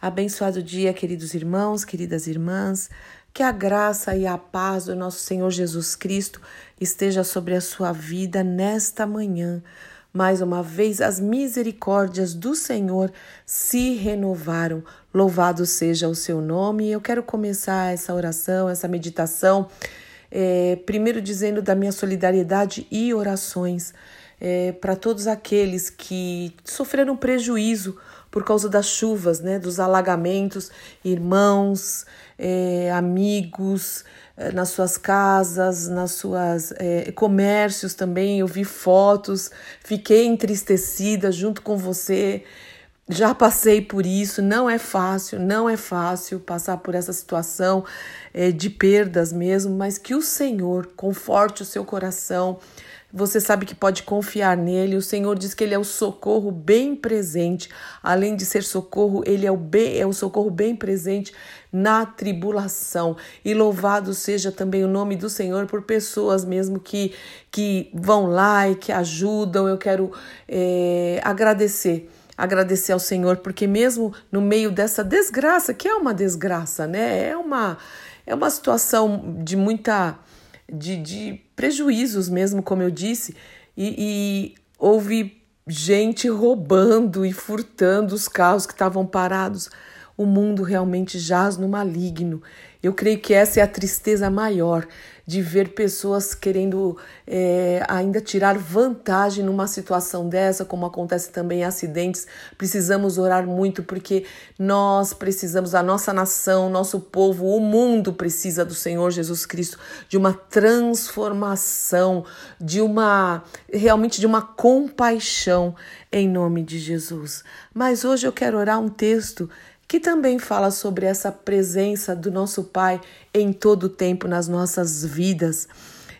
Abençoado dia, queridos irmãos, queridas irmãs. Que a graça e a paz do nosso Senhor Jesus Cristo esteja sobre a sua vida nesta manhã. Mais uma vez, as misericórdias do Senhor se renovaram. Louvado seja o seu nome. Eu quero começar essa oração, essa meditação, é, primeiro dizendo da minha solidariedade e orações é, para todos aqueles que sofreram prejuízo por causa das chuvas, né, dos alagamentos, irmãos, é, amigos, é, nas suas casas, nas suas é, comércios também. Eu vi fotos, fiquei entristecida junto com você. Já passei por isso, não é fácil, não é fácil passar por essa situação é, de perdas mesmo, mas que o Senhor conforte o seu coração, você sabe que pode confiar nele. O Senhor diz que ele é o socorro bem presente. Além de ser socorro, ele é o, bem, é o socorro bem presente na tribulação. E louvado seja também o nome do Senhor por pessoas mesmo que, que vão lá e que ajudam. Eu quero é, agradecer agradecer ao Senhor, porque mesmo no meio dessa desgraça, que é uma desgraça, né? É uma, é uma situação de muita de, de prejuízos mesmo, como eu disse, e, e houve gente roubando e furtando os carros que estavam parados. O mundo realmente jaz no maligno. Eu creio que essa é a tristeza maior de ver pessoas querendo é, ainda tirar vantagem numa situação dessa, como acontece também em acidentes. Precisamos orar muito porque nós precisamos, a nossa nação, nosso povo, o mundo precisa do Senhor Jesus Cristo, de uma transformação, de uma realmente de uma compaixão em nome de Jesus. Mas hoje eu quero orar um texto que também fala sobre essa presença do nosso Pai em todo o tempo nas nossas vidas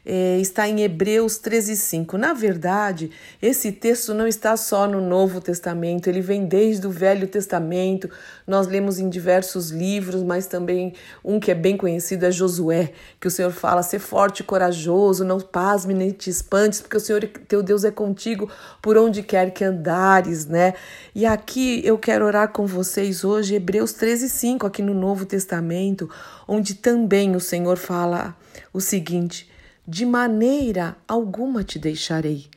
é, está em Hebreus 13,5. Na verdade, esse texto não está só no Novo Testamento, ele vem desde o Velho Testamento. Nós lemos em diversos livros, mas também um que é bem conhecido é Josué, que o Senhor fala: ser forte e corajoso, não pasme nem te espantes, porque o Senhor, teu Deus, é contigo por onde quer que andares, né? E aqui eu quero orar com vocês hoje, Hebreus 13,5, aqui no Novo Testamento, onde também o Senhor fala o seguinte de maneira alguma te deixarei,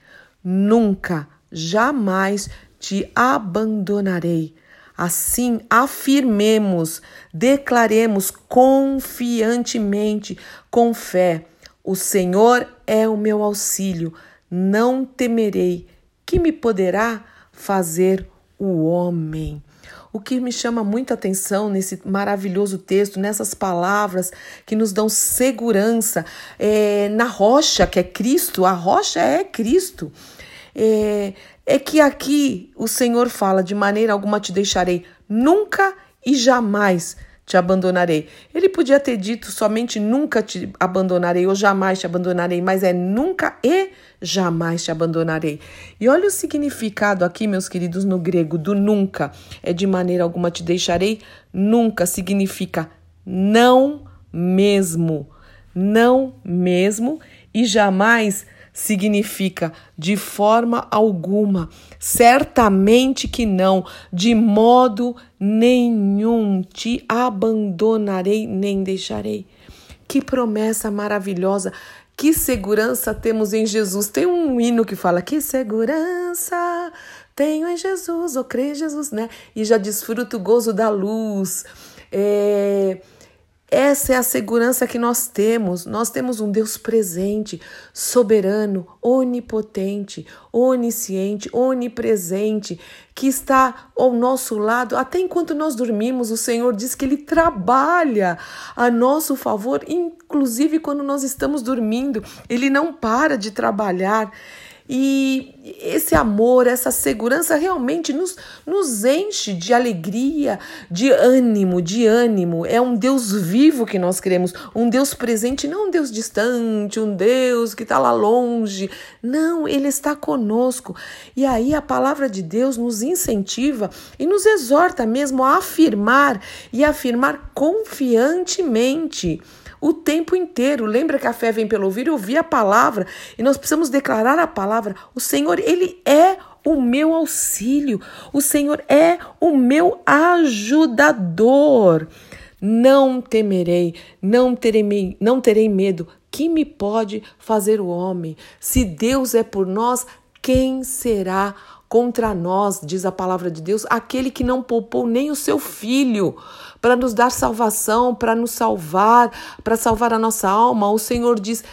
nunca, jamais te abandonarei. Assim, afirmemos, declaremos confiantemente, com fé: O Senhor é o meu auxílio, não temerei. Que me poderá fazer o homem? O que me chama muita atenção nesse maravilhoso texto, nessas palavras que nos dão segurança, é, na rocha que é Cristo, a rocha é Cristo. É, é que aqui o Senhor fala: de maneira alguma te deixarei, nunca e jamais te abandonarei. Ele podia ter dito somente nunca te abandonarei ou jamais te abandonarei, mas é nunca e jamais te abandonarei. E olha o significado aqui, meus queridos, no grego do nunca. É de maneira alguma te deixarei. Nunca significa não mesmo. Não mesmo e jamais significa de forma alguma, certamente que não, de modo nenhum te abandonarei nem deixarei. Que promessa maravilhosa, que segurança temos em Jesus. Tem um hino que fala: Que segurança tenho em Jesus, ou creio em Jesus, né? E já desfruto o gozo da luz. É essa é a segurança que nós temos. Nós temos um Deus presente, soberano, onipotente, onisciente, onipresente, que está ao nosso lado até enquanto nós dormimos. O Senhor diz que Ele trabalha a nosso favor, inclusive quando nós estamos dormindo. Ele não para de trabalhar. E esse amor, essa segurança realmente nos, nos enche de alegria, de ânimo, de ânimo. É um Deus vivo que nós queremos, um Deus presente, não um Deus distante, um Deus que está lá longe. Não, Ele está conosco. E aí a palavra de Deus nos incentiva e nos exorta mesmo a afirmar e afirmar confiantemente o tempo inteiro. Lembra que a fé vem pelo ouvir e ouvir a palavra, e nós precisamos declarar a palavra. O Senhor, ele é o meu auxílio, o Senhor é o meu ajudador. Não temerei, não terei, não terei medo. Que me pode fazer o homem? Se Deus é por nós, quem será contra nós, diz a palavra de Deus, aquele que não poupou nem o seu filho para nos dar salvação, para nos salvar, para salvar a nossa alma. O Senhor diz: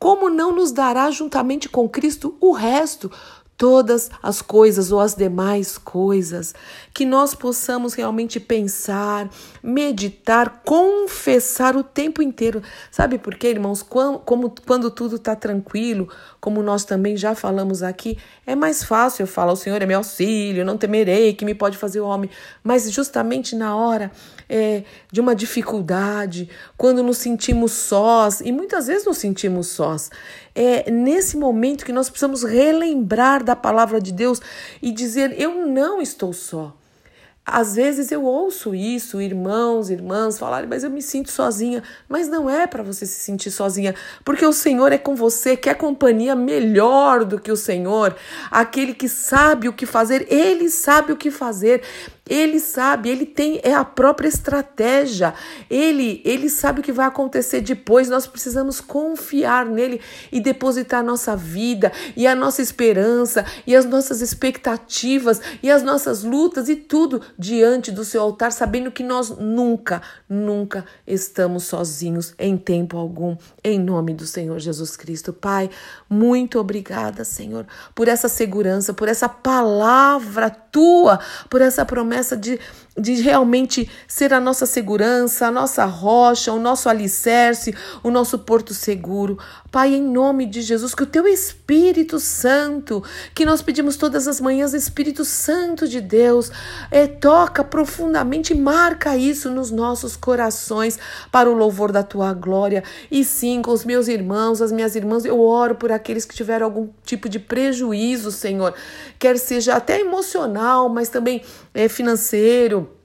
como não nos dará juntamente com Cristo o resto? Todas as coisas ou as demais coisas, que nós possamos realmente pensar, meditar, confessar o tempo inteiro. Sabe por quê, irmãos? Quando, como, quando tudo está tranquilo, como nós também já falamos aqui, é mais fácil eu falar: o Senhor é meu auxílio, não temerei, que me pode fazer o homem. Mas justamente na hora é, de uma dificuldade, quando nos sentimos sós, e muitas vezes nos sentimos sós, é nesse momento que nós precisamos relembrar da palavra de Deus e dizer: Eu não estou só. Às vezes eu ouço isso, irmãos, irmãs falarem, mas eu me sinto sozinha. Mas não é para você se sentir sozinha, porque o Senhor é com você, quer companhia melhor do que o Senhor, aquele que sabe o que fazer, ele sabe o que fazer. Ele sabe, ele tem é a própria estratégia. Ele, ele sabe o que vai acontecer depois. Nós precisamos confiar nele e depositar a nossa vida e a nossa esperança e as nossas expectativas e as nossas lutas e tudo diante do seu altar, sabendo que nós nunca, nunca estamos sozinhos em tempo algum, em nome do Senhor Jesus Cristo. Pai, muito obrigada, Senhor, por essa segurança, por essa palavra tua, por essa promessa promessa de, de realmente ser a nossa segurança, a nossa rocha, o nosso alicerce, o nosso porto seguro. Pai, em nome de Jesus, que o teu Espírito Santo, que nós pedimos todas as manhãs, Espírito Santo de Deus, é, toca profundamente, marca isso nos nossos corações para o louvor da tua glória. E sim, com os meus irmãos, as minhas irmãs, eu oro por aqueles que tiveram algum tipo de prejuízo, Senhor, quer seja até emocional, mas também é, financeiro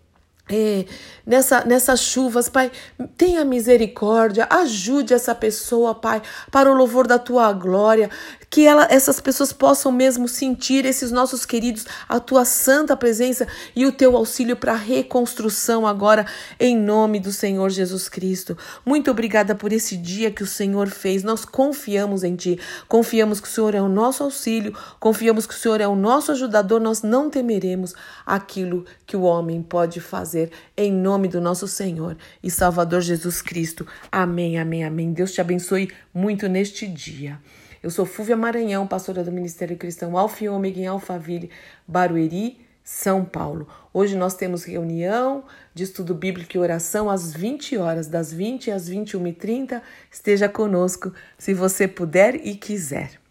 é, nessa, nessas chuvas, Pai, tenha misericórdia, ajude essa pessoa, Pai, para o louvor da tua glória, que ela, essas pessoas possam mesmo sentir, esses nossos queridos, a tua santa presença e o teu auxílio para a reconstrução agora, em nome do Senhor Jesus Cristo. Muito obrigada por esse dia que o Senhor fez, nós confiamos em Ti, confiamos que o Senhor é o nosso auxílio, confiamos que o Senhor é o nosso ajudador, nós não temeremos aquilo que o homem pode fazer fazer em nome do nosso Senhor e Salvador Jesus Cristo. Amém, amém, amém. Deus te abençoe muito neste dia. Eu sou Fúvia Maranhão, pastora do Ministério Cristão Alfa e Ômega em Alphaville, Barueri, São Paulo. Hoje nós temos reunião de estudo bíblico e oração às 20 horas, das 20 às 21h30. Esteja conosco, se você puder e quiser.